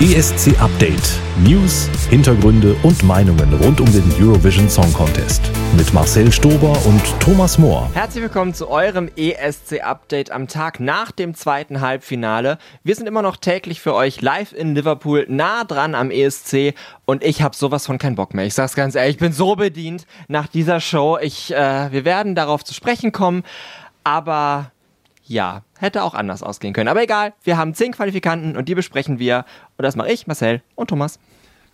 ESC Update. News, Hintergründe und Meinungen rund um den Eurovision Song Contest. Mit Marcel Stober und Thomas Mohr. Herzlich willkommen zu eurem ESC Update am Tag nach dem zweiten Halbfinale. Wir sind immer noch täglich für euch live in Liverpool, nah dran am ESC und ich habe sowas von keinen Bock mehr. Ich sag's ganz ehrlich, ich bin so bedient nach dieser Show. Ich, äh, wir werden darauf zu sprechen kommen, aber ja, hätte auch anders ausgehen können. Aber egal, wir haben zehn Qualifikanten und die besprechen wir. Und das mache ich, Marcel und Thomas.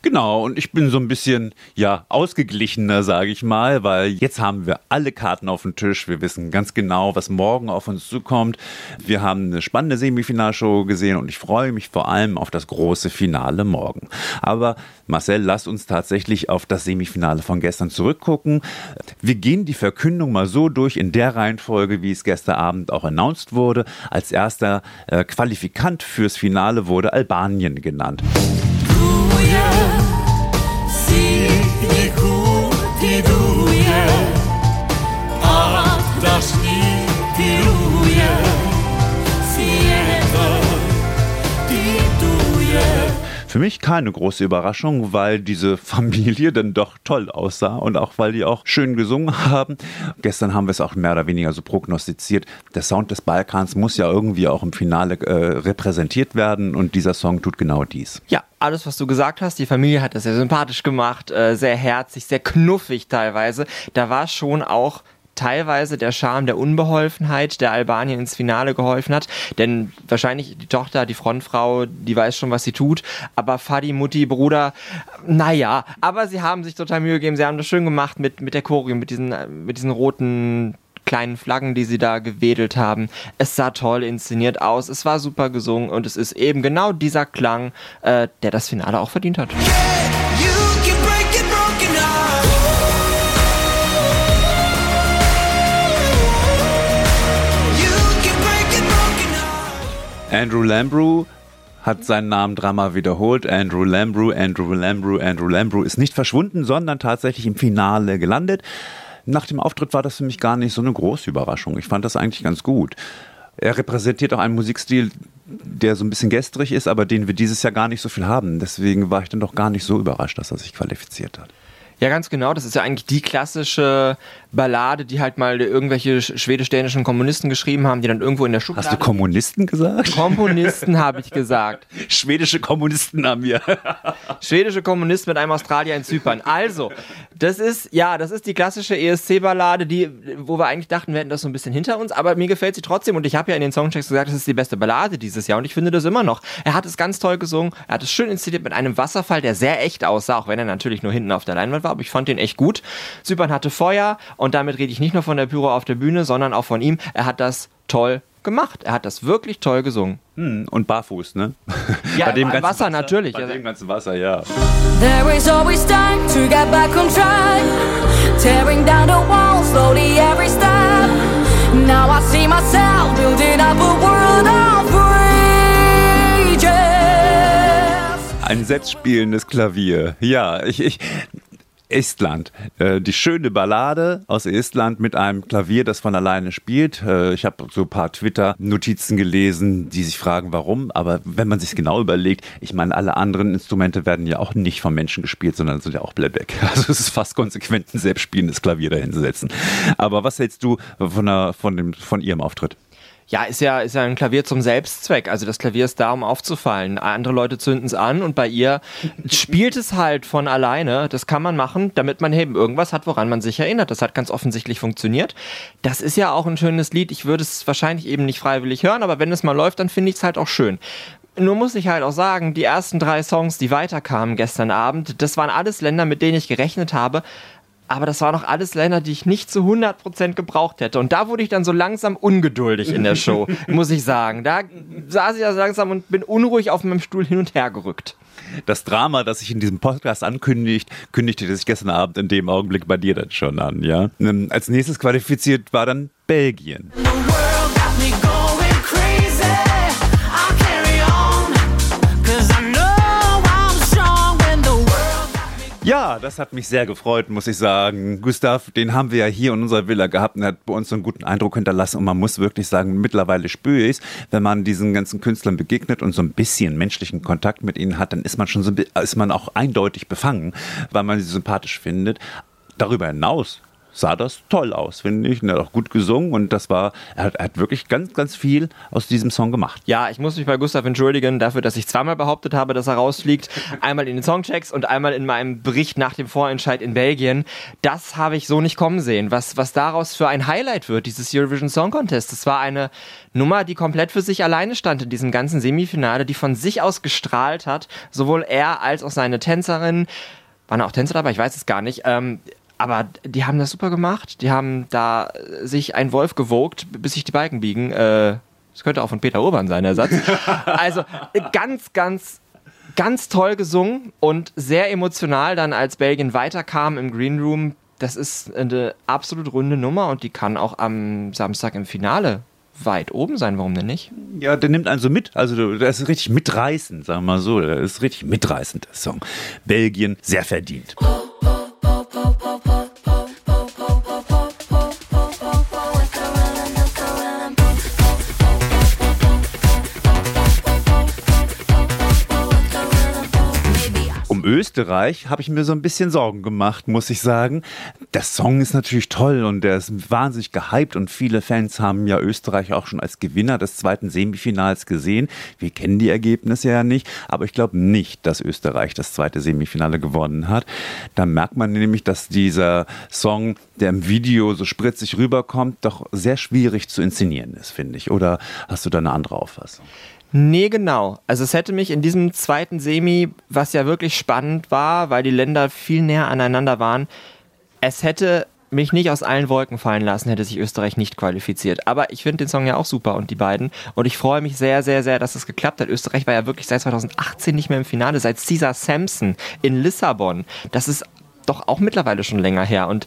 Genau, und ich bin so ein bisschen, ja, ausgeglichener, sage ich mal, weil jetzt haben wir alle Karten auf dem Tisch. Wir wissen ganz genau, was morgen auf uns zukommt. Wir haben eine spannende Semifinalshow gesehen und ich freue mich vor allem auf das große Finale morgen. Aber Marcel, lass uns tatsächlich auf das Semifinale von gestern zurückgucken. Wir gehen die Verkündung mal so durch in der Reihenfolge, wie es gestern Abend auch announced wurde. Als erster äh, Qualifikant fürs Finale wurde Albanien genannt. Für mich keine große Überraschung, weil diese Familie dann doch toll aussah und auch weil die auch schön gesungen haben. Gestern haben wir es auch mehr oder weniger so prognostiziert. Der Sound des Balkans muss ja irgendwie auch im Finale äh, repräsentiert werden und dieser Song tut genau dies. Ja, alles, was du gesagt hast. Die Familie hat das sehr sympathisch gemacht, äh, sehr herzig, sehr knuffig teilweise. Da war schon auch teilweise der Charme der Unbeholfenheit, der Albanien ins Finale geholfen hat. Denn wahrscheinlich die Tochter, die Frontfrau, die weiß schon, was sie tut. Aber Fadi, Mutti, Bruder, naja. Aber sie haben sich total Mühe gegeben. Sie haben das schön gemacht mit, mit der Choreo, mit diesen, mit diesen roten kleinen Flaggen, die sie da gewedelt haben. Es sah toll inszeniert aus, es war super gesungen und es ist eben genau dieser Klang, äh, der das Finale auch verdient hat. Andrew Lambrew hat seinen Namen dreimal wiederholt. Andrew Lambrew, Andrew Lambrew, Andrew Lambrew ist nicht verschwunden, sondern tatsächlich im Finale gelandet. Nach dem Auftritt war das für mich gar nicht so eine große Überraschung. Ich fand das eigentlich ganz gut. Er repräsentiert auch einen Musikstil, der so ein bisschen gestrig ist, aber den wir dieses Jahr gar nicht so viel haben. Deswegen war ich dann doch gar nicht so überrascht, dass er sich qualifiziert hat. Ja, ganz genau. Das ist ja eigentlich die klassische Ballade, die halt mal irgendwelche schwedisch-dänischen Kommunisten geschrieben haben, die dann irgendwo in der Schublade. Hast du Kommunisten gesagt? Komponisten habe ich gesagt. Schwedische Kommunisten haben wir. Schwedische Kommunisten mit einem Australier in Zypern. Also, das ist, ja, das ist die klassische ESC-Ballade, die, wo wir eigentlich dachten, wir hätten das so ein bisschen hinter uns, aber mir gefällt sie trotzdem und ich habe ja in den Songchecks gesagt, das ist die beste Ballade dieses Jahr und ich finde das immer noch. Er hat es ganz toll gesungen, er hat es schön inszeniert mit einem Wasserfall, der sehr echt aussah, auch wenn er natürlich nur hinten auf der Leinwand war, aber ich fand den echt gut. Zypern hatte Feuer und damit rede ich nicht nur von der Pyro auf der Bühne, sondern auch von ihm. Er hat das toll gemacht. Er hat das wirklich toll gesungen. Hm, und barfuß, ne? Ja, bei dem ganzen Wasser, Wasser natürlich. Bei dem ganzen Wasser, ja. There is always time to get back on track. Tearing down the walls slowly every step. Now I see myself building up a world of rages. Ein selbstspielendes Klavier. Ja, ich, ich, Estland. Äh, die schöne Ballade aus Estland mit einem Klavier, das von alleine spielt. Äh, ich habe so ein paar Twitter-Notizen gelesen, die sich fragen, warum. Aber wenn man sich genau überlegt, ich meine, alle anderen Instrumente werden ja auch nicht von Menschen gespielt, sondern sind ja auch Playback. Also es ist fast konsequent, ein selbstspielendes Klavier dahinzusetzen. Aber was hältst du von, der, von, dem, von ihrem Auftritt? Ja, ist ja, ist ja ein Klavier zum Selbstzweck. Also das Klavier ist da, um aufzufallen. Andere Leute zünden es an und bei ihr spielt es halt von alleine. Das kann man machen, damit man eben irgendwas hat, woran man sich erinnert. Das hat ganz offensichtlich funktioniert. Das ist ja auch ein schönes Lied. Ich würde es wahrscheinlich eben nicht freiwillig hören, aber wenn es mal läuft, dann finde ich es halt auch schön. Nur muss ich halt auch sagen, die ersten drei Songs, die weiterkamen gestern Abend, das waren alles Länder, mit denen ich gerechnet habe. Aber das waren noch alles Länder, die ich nicht zu 100% gebraucht hätte. Und da wurde ich dann so langsam ungeduldig in der Show, muss ich sagen. Da saß ich also langsam und bin unruhig auf meinem Stuhl hin und her gerückt. Das Drama, das sich in diesem Podcast ankündigt, kündigte sich gestern Abend in dem Augenblick bei dir dann schon an, ja? Ähm, als nächstes qualifiziert war dann Belgien. Das hat mich sehr gefreut, muss ich sagen. Gustav, den haben wir ja hier in unserer Villa gehabt und hat bei uns so einen guten Eindruck hinterlassen. Und man muss wirklich sagen, mittlerweile spüre ich es, wenn man diesen ganzen Künstlern begegnet und so ein bisschen menschlichen Kontakt mit ihnen hat, dann ist man schon so, ist man auch eindeutig befangen, weil man sie sympathisch findet. Darüber hinaus sah das toll aus, finde ich. Und er hat auch gut gesungen und das war, er hat, er hat, wirklich ganz, ganz viel aus diesem Song gemacht. Ja, ich muss mich bei Gustav entschuldigen dafür, dass ich zweimal behauptet habe, dass er rausfliegt. Einmal in den Songchecks und einmal in meinem Bericht nach dem Vorentscheid in Belgien. Das habe ich so nicht kommen sehen. Was, was daraus für ein Highlight wird, dieses Eurovision Song Contest. Das war eine Nummer, die komplett für sich alleine stand in diesem ganzen Semifinale, die von sich aus gestrahlt hat. Sowohl er als auch seine Tänzerin waren auch Tänzer dabei, ich weiß es gar nicht. Ähm, aber die haben das super gemacht. Die haben da sich ein Wolf gewogt, bis sich die Balken biegen. Äh, das könnte auch von Peter Urban sein, der Satz. also ganz, ganz, ganz toll gesungen und sehr emotional dann, als Belgien weiterkam im Green Room. Das ist eine absolut runde Nummer und die kann auch am Samstag im Finale weit oben sein, warum denn nicht? Ja, der nimmt also mit. Also der ist richtig mitreißend, sagen wir mal so. Der ist richtig mitreißend, der Song. Belgien, sehr verdient. Österreich habe ich mir so ein bisschen Sorgen gemacht, muss ich sagen. Der Song ist natürlich toll und der ist wahnsinnig gehypt und viele Fans haben ja Österreich auch schon als Gewinner des zweiten Semifinals gesehen. Wir kennen die Ergebnisse ja nicht, aber ich glaube nicht, dass Österreich das zweite Semifinale gewonnen hat. Da merkt man nämlich, dass dieser Song, der im Video so spritzig rüberkommt, doch sehr schwierig zu inszenieren ist, finde ich. Oder hast du da eine andere Auffassung? Nee, genau. Also es hätte mich in diesem zweiten Semi, was ja wirklich spannend war, weil die Länder viel näher aneinander waren, es hätte mich nicht aus allen Wolken fallen lassen, hätte sich Österreich nicht qualifiziert. Aber ich finde den Song ja auch super und die beiden. Und ich freue mich sehr, sehr, sehr, dass es geklappt hat. Österreich war ja wirklich seit 2018 nicht mehr im Finale, seit Caesar Sampson in Lissabon. Das ist doch auch mittlerweile schon länger her. Und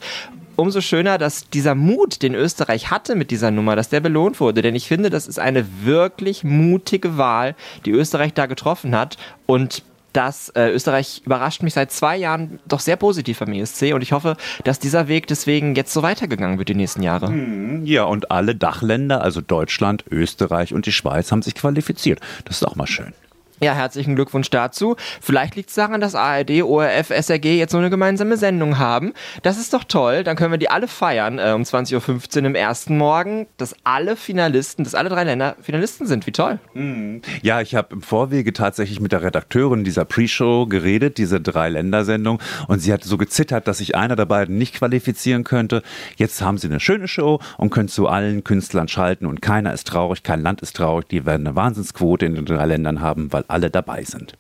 umso schöner, dass dieser Mut, den Österreich hatte mit dieser Nummer, dass der belohnt wurde. Denn ich finde, das ist eine wirklich mutige Wahl, die Österreich da getroffen hat. Und das äh, Österreich überrascht mich seit zwei Jahren doch sehr positiv am ESC und ich hoffe, dass dieser Weg deswegen jetzt so weitergegangen wird die nächsten Jahre. Hm, ja, und alle Dachländer, also Deutschland, Österreich und die Schweiz, haben sich qualifiziert. Das ist auch mal schön. Ja, herzlichen Glückwunsch dazu. Vielleicht liegt es daran, dass ARD, ORF, SRG jetzt so eine gemeinsame Sendung haben. Das ist doch toll. Dann können wir die alle feiern äh, um 20.15 Uhr im ersten Morgen, dass alle Finalisten, dass alle drei Länder Finalisten sind. Wie toll. Mhm. Ja, ich habe im Vorwege tatsächlich mit der Redakteurin dieser Pre-Show geredet, diese drei Länder-Sendung. Und sie hat so gezittert, dass sich einer der beiden nicht qualifizieren könnte. Jetzt haben sie eine schöne Show und können zu allen Künstlern schalten. Und keiner ist traurig, kein Land ist traurig. Die werden eine Wahnsinnsquote in den drei Ländern haben, weil alle dabei sind.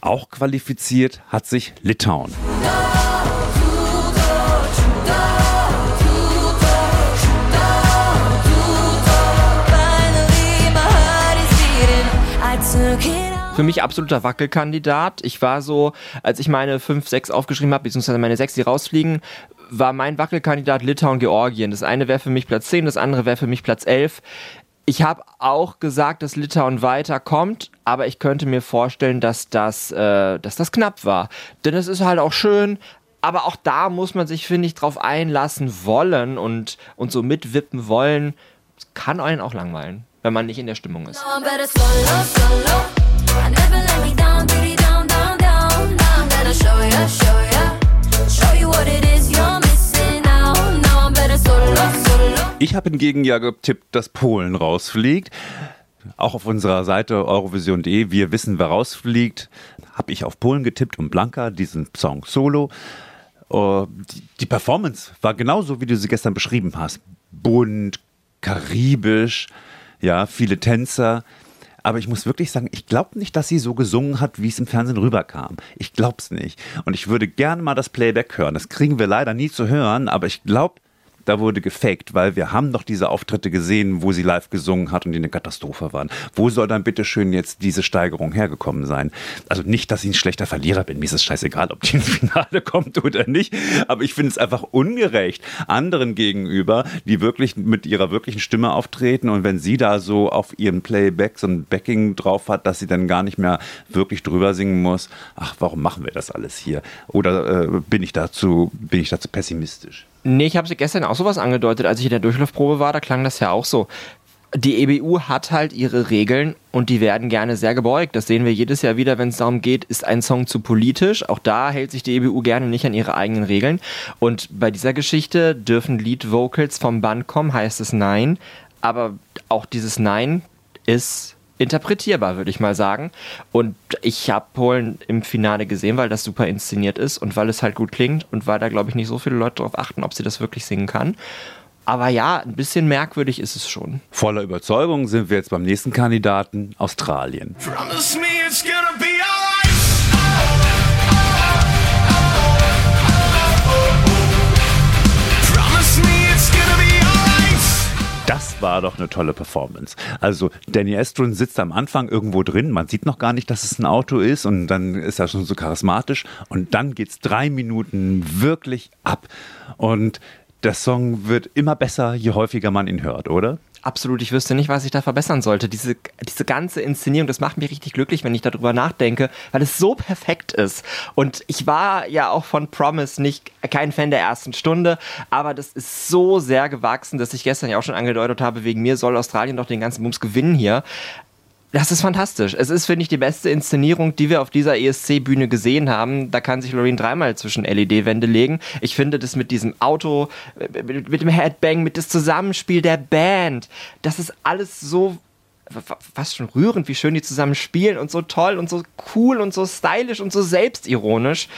Auch qualifiziert hat sich Litauen. Für mich absoluter Wackelkandidat. Ich war so, als ich meine 5, 6 aufgeschrieben habe, beziehungsweise meine 6, die rausfliegen, war mein Wackelkandidat Litauen, Georgien. Das eine wäre für mich Platz 10, das andere wäre für mich Platz 11. Ich habe auch gesagt, dass Litauen weiterkommt, aber ich könnte mir vorstellen, dass das, äh, dass das knapp war. Denn es ist halt auch schön, aber auch da muss man sich, finde ich, drauf einlassen wollen und, und so mitwippen wollen. Das kann einen auch langweilen, wenn man nicht in der Stimmung ist. Show Ich habe hingegen ja getippt, dass Polen rausfliegt. Auch auf unserer Seite eurovision.de, wir wissen, wer rausfliegt, habe ich auf Polen getippt und Blanca, diesen Song Solo. Uh, die, die Performance war genauso, wie du sie gestern beschrieben hast. Bunt, karibisch, ja, viele Tänzer. Aber ich muss wirklich sagen, ich glaube nicht, dass sie so gesungen hat, wie es im Fernsehen rüberkam. Ich glaube es nicht. Und ich würde gerne mal das Playback hören. Das kriegen wir leider nie zu hören, aber ich glaube, da wurde gefaked, weil wir haben doch diese Auftritte gesehen, wo sie live gesungen hat und die eine Katastrophe waren. Wo soll dann bitte schön jetzt diese Steigerung hergekommen sein? Also nicht, dass ich ein schlechter Verlierer bin, mir ist es scheißegal, ob die ins Finale kommt oder nicht, aber ich finde es einfach ungerecht anderen gegenüber, die wirklich mit ihrer wirklichen Stimme auftreten und wenn sie da so auf ihren Playback so ein Backing drauf hat, dass sie dann gar nicht mehr wirklich drüber singen muss, ach, warum machen wir das alles hier? Oder äh, bin ich dazu, bin ich dazu pessimistisch? Nee, ich habe gestern auch sowas angedeutet, als ich in der Durchlaufprobe war, da klang das ja auch so. Die EBU hat halt ihre Regeln und die werden gerne sehr gebeugt. Das sehen wir jedes Jahr wieder, wenn es darum geht, ist ein Song zu politisch. Auch da hält sich die EBU gerne nicht an ihre eigenen Regeln. Und bei dieser Geschichte dürfen Lead Vocals vom Band kommen, heißt es Nein. Aber auch dieses Nein ist interpretierbar, würde ich mal sagen. Und ich habe Polen im Finale gesehen, weil das super inszeniert ist und weil es halt gut klingt und weil da, glaube ich, nicht so viele Leute darauf achten, ob sie das wirklich singen kann. Aber ja, ein bisschen merkwürdig ist es schon. Voller Überzeugung sind wir jetzt beim nächsten Kandidaten, Australien. Promise me it's gonna be Das war doch eine tolle Performance. Also Danny Estron sitzt am Anfang irgendwo drin, man sieht noch gar nicht, dass es ein Auto ist und dann ist er schon so charismatisch und dann geht es drei Minuten wirklich ab. Und der Song wird immer besser, je häufiger man ihn hört, oder? Absolut, ich wüsste nicht, was ich da verbessern sollte. Diese, diese ganze Inszenierung, das macht mich richtig glücklich, wenn ich darüber nachdenke, weil es so perfekt ist. Und ich war ja auch von Promise nicht kein Fan der ersten Stunde, aber das ist so sehr gewachsen, dass ich gestern ja auch schon angedeutet habe, wegen mir soll Australien doch den ganzen Bums gewinnen hier. Das ist fantastisch. Es ist, finde ich, die beste Inszenierung, die wir auf dieser ESC-Bühne gesehen haben. Da kann sich Loreen dreimal zwischen LED-Wände legen. Ich finde das mit diesem Auto, mit dem Headbang, mit dem Zusammenspiel der Band, das ist alles so fast schon rührend, wie schön die zusammen spielen und so toll und so cool und so stylisch und so selbstironisch.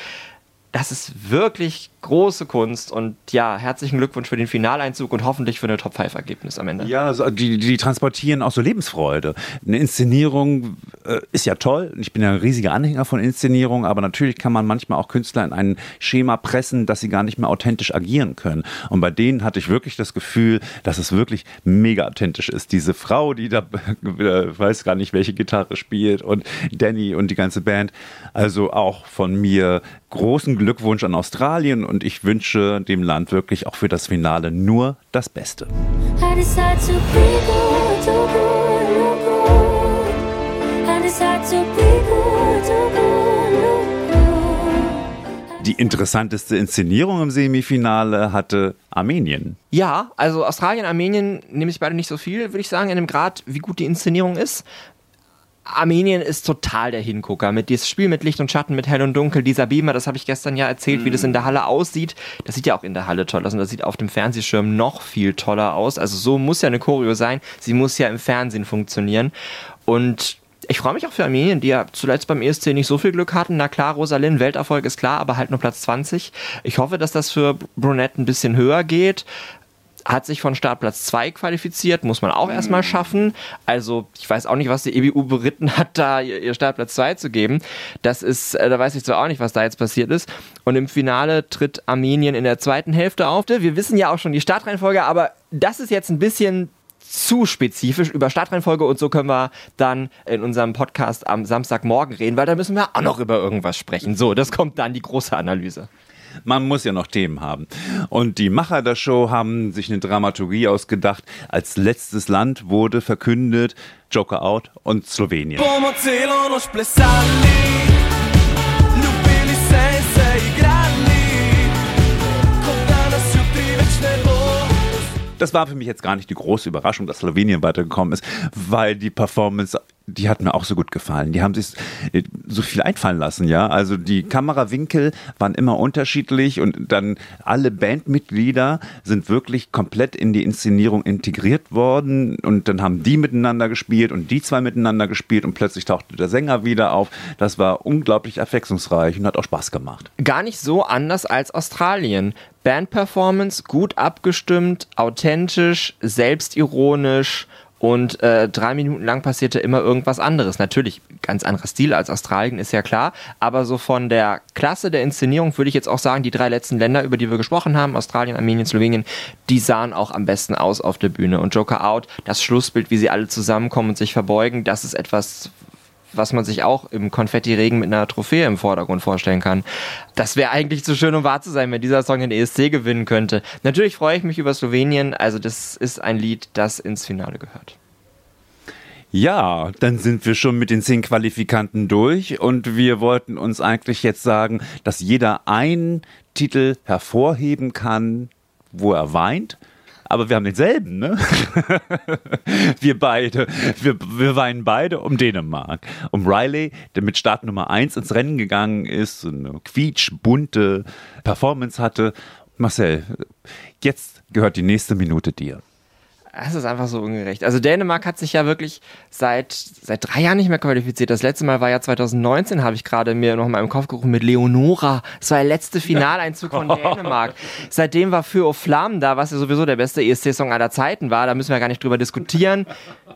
Das ist wirklich große Kunst und ja, herzlichen Glückwunsch für den Finaleinzug und hoffentlich für eine Top-5-Ergebnis am Ende. Ja, also die, die transportieren auch so Lebensfreude. Eine Inszenierung äh, ist ja toll. Ich bin ja ein riesiger Anhänger von Inszenierung, aber natürlich kann man manchmal auch Künstler in ein Schema pressen, dass sie gar nicht mehr authentisch agieren können. Und bei denen hatte ich wirklich das Gefühl, dass es wirklich mega authentisch ist. Diese Frau, die da, äh, weiß gar nicht, welche Gitarre spielt und Danny und die ganze Band. Also auch von mir großen Glückwunsch an Australien und ich wünsche dem Land wirklich auch für das Finale nur das Beste. Die interessanteste Inszenierung im Semifinale hatte Armenien. Ja, also Australien, Armenien nehme ich beide nicht so viel, würde ich sagen, in dem Grad, wie gut die Inszenierung ist. Armenien ist total der Hingucker. Mit diesem Spiel mit Licht und Schatten, mit Hell und Dunkel, dieser Beamer, das habe ich gestern ja erzählt, mm. wie das in der Halle aussieht. Das sieht ja auch in der Halle toll aus und das sieht auf dem Fernsehschirm noch viel toller aus. Also so muss ja eine Choreo sein. Sie muss ja im Fernsehen funktionieren. Und ich freue mich auch für Armenien, die ja zuletzt beim ESC nicht so viel Glück hatten. Na klar, Rosalind, Welterfolg ist klar, aber halt nur Platz 20. Ich hoffe, dass das für Brunette ein bisschen höher geht hat sich von Startplatz 2 qualifiziert, muss man auch mhm. erstmal schaffen. Also ich weiß auch nicht, was die EBU beritten hat, da ihr Startplatz 2 zu geben. Das ist, äh, da weiß ich zwar auch nicht, was da jetzt passiert ist. Und im Finale tritt Armenien in der zweiten Hälfte auf. Wir wissen ja auch schon die Startreihenfolge, aber das ist jetzt ein bisschen zu spezifisch über Startreihenfolge und so können wir dann in unserem Podcast am Samstagmorgen reden, weil da müssen wir auch noch über irgendwas sprechen. So, das kommt dann die große Analyse. Man muss ja noch Themen haben. Und die Macher der Show haben sich eine Dramaturgie ausgedacht. Als letztes Land wurde verkündet Joker out und Slowenien. Das war für mich jetzt gar nicht die große Überraschung, dass Slowenien weitergekommen ist, weil die Performance die hat mir auch so gut gefallen. Die haben sich äh, so viel einfallen lassen, ja. Also die Kamerawinkel waren immer unterschiedlich und dann alle Bandmitglieder sind wirklich komplett in die Inszenierung integriert worden und dann haben die miteinander gespielt und die zwei miteinander gespielt und plötzlich tauchte der Sänger wieder auf. Das war unglaublich abwechslungsreich und hat auch Spaß gemacht. Gar nicht so anders als Australien. Bandperformance gut abgestimmt, authentisch, selbstironisch und äh, drei Minuten lang passierte immer irgendwas anderes. Natürlich ganz anderer Stil als Australien, ist ja klar. Aber so von der Klasse der Inszenierung würde ich jetzt auch sagen, die drei letzten Länder, über die wir gesprochen haben, Australien, Armenien, Slowenien, die sahen auch am besten aus auf der Bühne. Und Joker Out, das Schlussbild, wie sie alle zusammenkommen und sich verbeugen, das ist etwas, was man sich auch im Konfetti-Regen mit einer Trophäe im Vordergrund vorstellen kann. Das wäre eigentlich zu schön, um wahr zu sein, wenn dieser Song den ESC gewinnen könnte. Natürlich freue ich mich über Slowenien. Also das ist ein Lied, das ins Finale gehört. Ja, dann sind wir schon mit den zehn Qualifikanten durch und wir wollten uns eigentlich jetzt sagen, dass jeder einen Titel hervorheben kann, wo er weint aber wir haben denselben, ne? wir beide. Wir, wir weinen beide um Dänemark. Um Riley, der mit Start Nummer 1 ins Rennen gegangen ist, eine quietschbunte Performance hatte. Marcel, jetzt gehört die nächste Minute dir. Es ist einfach so ungerecht. Also Dänemark hat sich ja wirklich seit, seit drei Jahren nicht mehr qualifiziert. Das letzte Mal war ja 2019, habe ich gerade mir noch mal im Kopf gerufen, mit Leonora. Das war der letzte Finaleinzug von Dänemark. Seitdem war für Flammen da, was ja sowieso der beste ESC-Song aller Zeiten war. Da müssen wir gar nicht drüber diskutieren.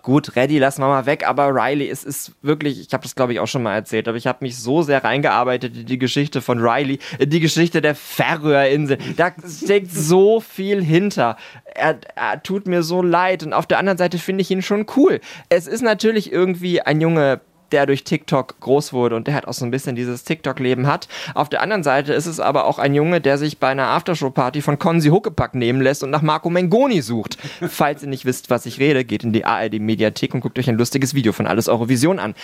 Gut, Ready lassen wir mal weg, aber Riley, es ist wirklich, ich habe das glaube ich auch schon mal erzählt, aber ich habe mich so sehr reingearbeitet in die Geschichte von Riley, in die Geschichte der Färöerinseln. Da steckt so viel hinter. Er, er tut mir so leid und auf der anderen Seite finde ich ihn schon cool. Es ist natürlich irgendwie ein Junge, der durch TikTok groß wurde und der halt auch so ein bisschen dieses TikTok-Leben hat. Auf der anderen Seite ist es aber auch ein Junge, der sich bei einer Aftershow-Party von Konzi Huckepack nehmen lässt und nach Marco Mengoni sucht. Falls ihr nicht wisst, was ich rede, geht in die ARD-Mediathek und guckt euch ein lustiges Video von Alles Eurovision an.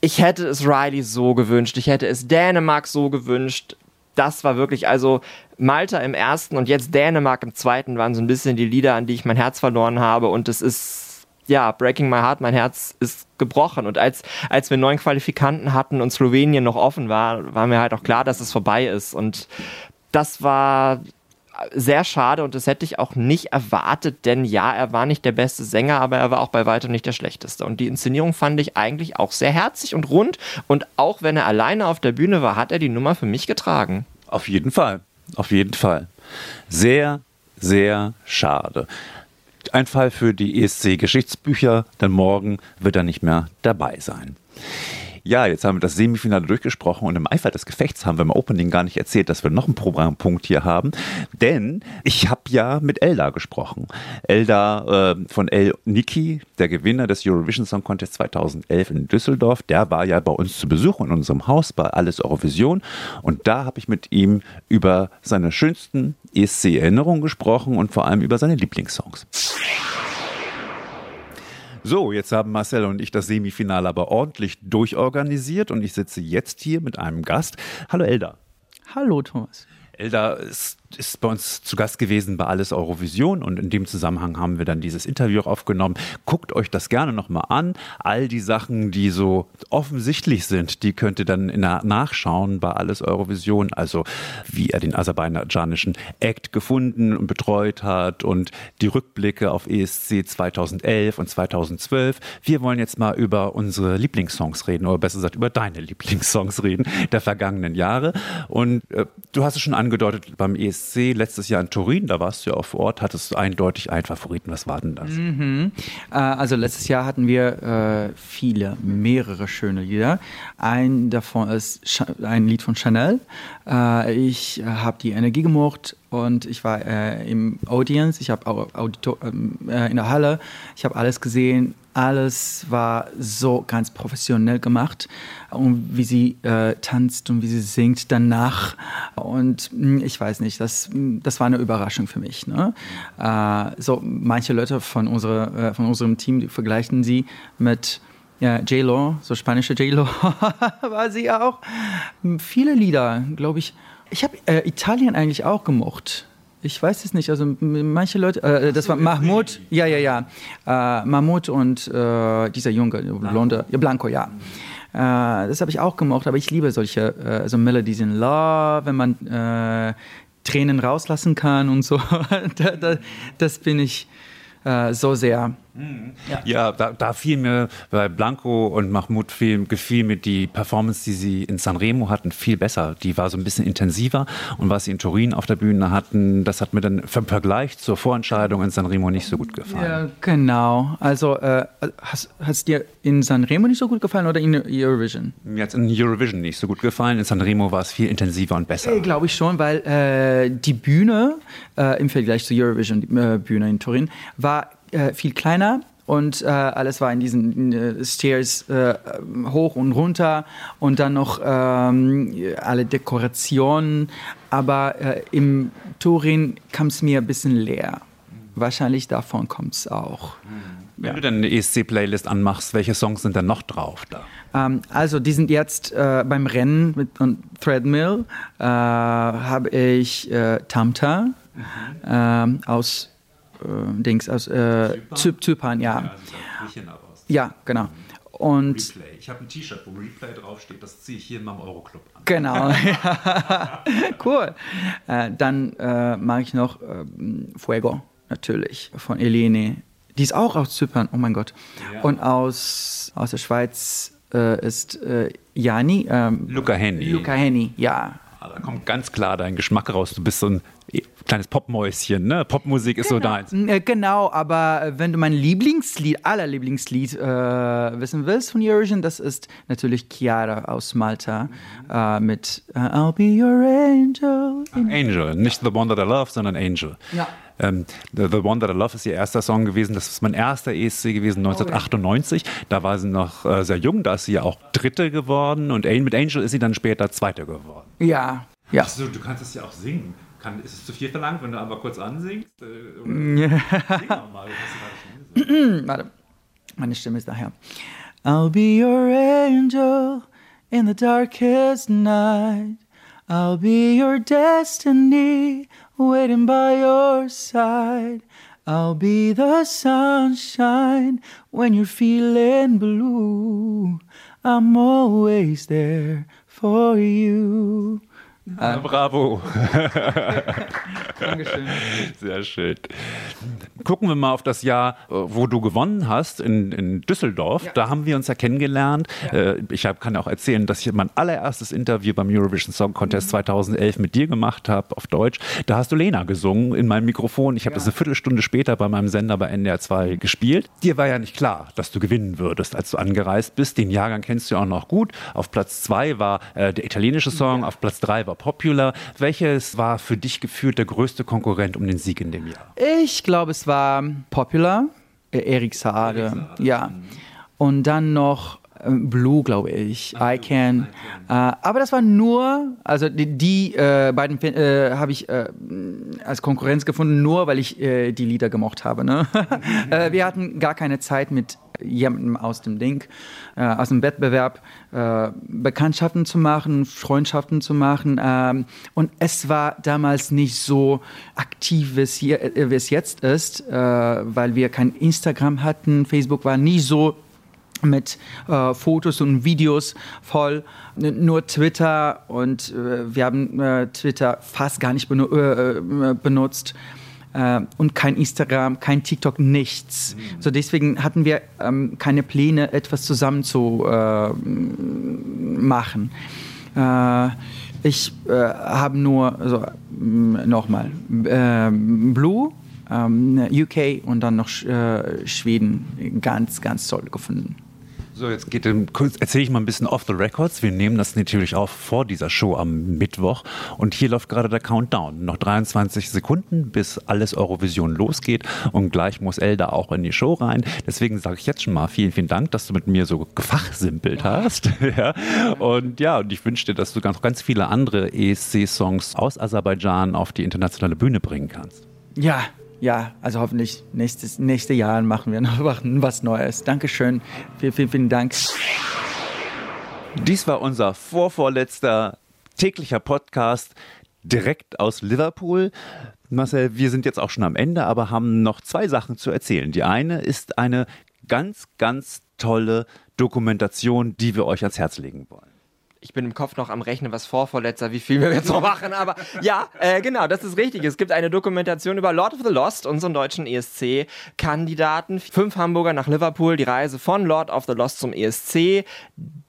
Ich hätte es Riley so gewünscht, ich hätte es Dänemark so gewünscht. Das war wirklich, also Malta im ersten und jetzt Dänemark im zweiten waren so ein bisschen die Lieder, an die ich mein Herz verloren habe und es ist ja, Breaking My Heart, mein Herz ist gebrochen. Und als, als wir neun Qualifikanten hatten und Slowenien noch offen war, war mir halt auch klar, dass es vorbei ist. Und das war sehr schade und das hätte ich auch nicht erwartet, denn ja, er war nicht der beste Sänger, aber er war auch bei weitem nicht der schlechteste. Und die Inszenierung fand ich eigentlich auch sehr herzig und rund. Und auch wenn er alleine auf der Bühne war, hat er die Nummer für mich getragen. Auf jeden Fall. Auf jeden Fall. Sehr, sehr schade ein Fall für die ESC-Geschichtsbücher, denn morgen wird er nicht mehr dabei sein. Ja, jetzt haben wir das Semifinale durchgesprochen und im Eifer des Gefechts haben wir im Opening gar nicht erzählt, dass wir noch einen Programmpunkt hier haben. Denn ich habe ja mit Elda gesprochen. Elda äh, von El Niki, der Gewinner des Eurovision Song Contest 2011 in Düsseldorf, der war ja bei uns zu Besuch in unserem Haus bei Alles Eurovision. Und da habe ich mit ihm über seine schönsten ESC-Erinnerungen gesprochen und vor allem über seine Lieblingssongs. So, jetzt haben Marcel und ich das Semifinale aber ordentlich durchorganisiert und ich sitze jetzt hier mit einem Gast. Hallo Elda. Hallo Thomas. Elda ist ist bei uns zu Gast gewesen bei Alles Eurovision und in dem Zusammenhang haben wir dann dieses Interview auch aufgenommen. Guckt euch das gerne nochmal an. All die Sachen, die so offensichtlich sind, die könnt ihr dann in der nachschauen bei Alles Eurovision. Also wie er den aserbaidschanischen Act gefunden und betreut hat und die Rückblicke auf ESC 2011 und 2012. Wir wollen jetzt mal über unsere Lieblingssongs reden oder besser gesagt über deine Lieblingssongs reden der vergangenen Jahre. Und äh, du hast es schon angedeutet beim ESC ESC letztes Jahr in Turin, da warst du ja auch vor Ort, hattest du eindeutig einen Favoriten. Was war denn das? Mhm. Äh, also letztes Jahr hatten wir äh, viele, mehrere schöne Lieder. Ein davon ist ein Lied von Chanel. Äh, ich habe die Energie gemocht und ich war im Audience, ich habe ähm, äh, in der Halle, ich habe alles gesehen alles war so ganz professionell gemacht und wie sie äh, tanzt und wie sie singt danach und hm, ich weiß nicht, das, das war eine Überraschung für mich. Ne? Äh, so manche Leute von, unserer, äh, von unserem Team vergleichen sie mit ja, J-Lo, so spanische J-Lo war sie auch. Viele Lieder, glaube ich. Ich habe äh, Italien eigentlich auch gemocht. Ich weiß es nicht. Also manche Leute, äh, das war Mahmoud, ja, ja, ja, äh, Mahmoud und äh, dieser Junge, Blonde, ja, Blanco, ja. Äh, das habe ich auch gemocht, aber ich liebe solche äh, so Melodies in Love, wenn man äh, Tränen rauslassen kann und so. da, da, das bin ich so sehr. Ja, da, da fiel mir bei Blanco und Mahmoud viel, gefiel mir die Performance, die sie in Sanremo hatten, viel besser. Die war so ein bisschen intensiver und was sie in Turin auf der Bühne hatten, das hat mir dann im Vergleich zur Vorentscheidung in Sanremo nicht so gut gefallen. Ja, genau. Also, äh, hast es dir in Sanremo nicht so gut gefallen oder in Eurovision? Mir hat es in Eurovision nicht so gut gefallen. In Sanremo war es viel intensiver und besser. Äh, Glaube ich schon, weil äh, die Bühne äh, im Vergleich zur Eurovision-Bühne in Turin war äh, viel kleiner und äh, alles war in diesen äh, Stairs äh, hoch und runter und dann noch ähm, alle Dekorationen. Aber äh, im Turin kam es mir ein bisschen leer. Wahrscheinlich davon kommt es auch. Wenn du dann eine ESC-Playlist anmachst, welche Songs sind denn noch drauf da? Ähm, also die sind jetzt äh, beim Rennen mit und Threadmill habe ich Tamta ähm, aus Dings aus äh, Zyp Zypern, ja. Ja, genau. Und Replay. Ich habe ein T-Shirt, wo Replay draufsteht, das ziehe ich hier in meinem Euroclub an. genau. cool. Äh, dann äh, mag ich noch ähm, Fuego, natürlich, von Elene. Die ist auch aus Zypern, oh mein Gott. Und aus, aus der Schweiz äh, ist äh, Jani. Ähm, Luca Henny. Luca Henny, ja. Ah, Da kommt ganz klar dein Geschmack raus. Du bist so ein kleines Popmäuschen, ne? Popmusik ist so deins. Äh, Genau, aber äh, wenn du mein Lieblingslied, aller Lieblingslied äh, wissen willst von Eurovision, das ist natürlich Chiara aus Malta äh, mit äh, I'll be your angel. Angel, nicht The One That I Love, sondern Angel. Ja. Ähm, The, One That I Love ist ihr erster Song gewesen. Das ist mein erster ESC gewesen, 1998. Da war sie noch äh, sehr jung, da ist sie ja auch Dritte geworden und mit Angel ist sie dann später Zweite geworden. Ja, ja. Achso, du kannst es ja auch singen. Kann, ist es zu viel verlangt, wenn du einmal kurz ansingst? Äh, oder mm, sing mal, hast du gerade schon gesagt. Warte, meine Stimme ist daher. I'll be your angel in the darkest night. I'll be your destiny waiting by your side. I'll be the sunshine when you're feeling blue. I'm always there for you. Ah, Bravo. Dankeschön. Sehr schön. Gucken wir mal auf das Jahr, äh, wo du gewonnen hast in, in Düsseldorf. Da haben wir uns ja kennengelernt. Äh, Ich hab, kann auch erzählen, dass ich mein allererstes Interview beim Eurovision Song Contest 2011 mit dir gemacht habe auf Deutsch. Da hast du Lena gesungen in meinem Mikrofon. Ich habe das eine Viertelstunde später bei meinem Sender bei NDR 2 gespielt. Dir war ja nicht klar, dass du gewinnen würdest, als du angereist bist. Den Jahrgang kennst du ja auch noch gut. Auf Platz zwei war äh, der italienische Song, auf Platz drei war Popular. Welches war für dich gefühlt der größte Konkurrent um den Sieg in dem Jahr? Ich glaube, es war Popular, äh, Erik Saade, ja. Und dann noch äh, Blue, glaube ich, I Can. Äh, aber das war nur, also die, die äh, beiden äh, habe ich äh, als Konkurrenz gefunden, nur weil ich äh, die Lieder gemocht habe. Ne? äh, wir hatten gar keine Zeit mit jemandem aus dem Ding, äh, aus dem Wettbewerb äh, Bekanntschaften zu machen, Freundschaften zu machen. Ähm, und es war damals nicht so aktiv, wie es, hier, wie es jetzt ist, äh, weil wir kein Instagram hatten. Facebook war nie so mit äh, Fotos und Videos voll, nur Twitter und äh, wir haben äh, Twitter fast gar nicht benu äh, äh, benutzt äh, und kein Instagram, kein TikTok, nichts. So deswegen hatten wir ähm, keine Pläne, etwas zusammen zu äh, machen. Äh, ich äh, habe nur, also, nochmal, äh, Blue, ähm, UK und dann noch äh, Schweden ganz, ganz toll gefunden. So, jetzt geht erzähle ich mal ein bisschen off the records. Wir nehmen das natürlich auf vor dieser Show am Mittwoch und hier läuft gerade der Countdown. Noch 23 Sekunden, bis alles Eurovision losgeht und gleich muss Elda auch in die Show rein. Deswegen sage ich jetzt schon mal vielen, vielen Dank, dass du mit mir so gefachsimpelt hast. ja. Und ja, und ich wünsche dir, dass du ganz, ganz viele andere ESC-Songs aus Aserbaidschan auf die internationale Bühne bringen kannst. Ja, ja, also hoffentlich nächstes nächste Jahr machen wir noch was Neues. Dankeschön. Vielen, vielen, vielen Dank. Dies war unser vorvorletzter täglicher Podcast direkt aus Liverpool. Marcel, wir sind jetzt auch schon am Ende, aber haben noch zwei Sachen zu erzählen. Die eine ist eine ganz, ganz tolle Dokumentation, die wir euch ans Herz legen wollen. Ich bin im Kopf noch am Rechnen, was vorvorletzter, wie viel wir jetzt noch machen, aber ja, äh, genau, das ist richtig. Es gibt eine Dokumentation über Lord of the Lost, unseren deutschen ESC-Kandidaten. Fünf Hamburger nach Liverpool, die Reise von Lord of the Lost zum ESC.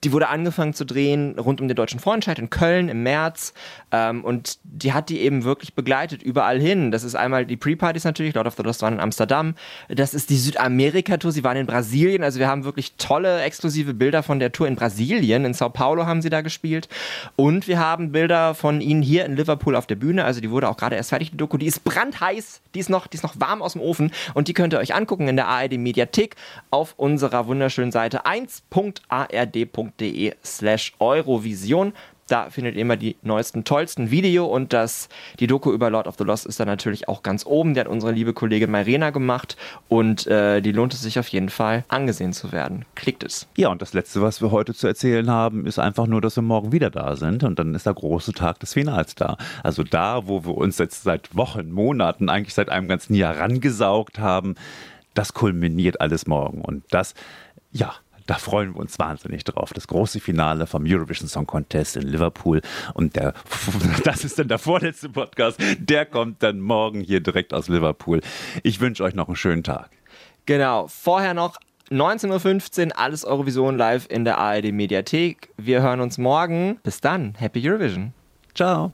Die wurde angefangen zu drehen rund um den deutschen Vorentscheid in Köln im März ähm, und die hat die eben wirklich begleitet überall hin. Das ist einmal die Pre-Partys natürlich, Lord of the Lost waren in Amsterdam. Das ist die Südamerika-Tour, sie waren in Brasilien, also wir haben wirklich tolle exklusive Bilder von der Tour in Brasilien. In Sao Paulo haben sie da gespielt. Und wir haben Bilder von ihnen hier in Liverpool auf der Bühne. Also die wurde auch gerade erst fertig, die Doku. Die ist brandheiß, die ist noch, die ist noch warm aus dem Ofen. Und die könnt ihr euch angucken in der ARD Mediathek auf unserer wunderschönen Seite 1.ard.de slash Eurovision. Da findet ihr immer die neuesten, tollsten Video und das, die Doku über Lord of the Lost ist da natürlich auch ganz oben. Die hat unsere liebe Kollegin Mairena gemacht und äh, die lohnt es sich auf jeden Fall angesehen zu werden. Klickt es. Ja, und das Letzte, was wir heute zu erzählen haben, ist einfach nur, dass wir morgen wieder da sind und dann ist der große Tag des Finals da. Also da, wo wir uns jetzt seit Wochen, Monaten, eigentlich seit einem ganzen Jahr rangesaugt haben, das kulminiert alles morgen und das, ja, da freuen wir uns wahnsinnig drauf. Das große Finale vom Eurovision Song Contest in Liverpool. Und der, das ist dann der vorletzte Podcast. Der kommt dann morgen hier direkt aus Liverpool. Ich wünsche euch noch einen schönen Tag. Genau. Vorher noch 19.15 Uhr, alles Eurovision live in der ARD Mediathek. Wir hören uns morgen. Bis dann. Happy Eurovision. Ciao.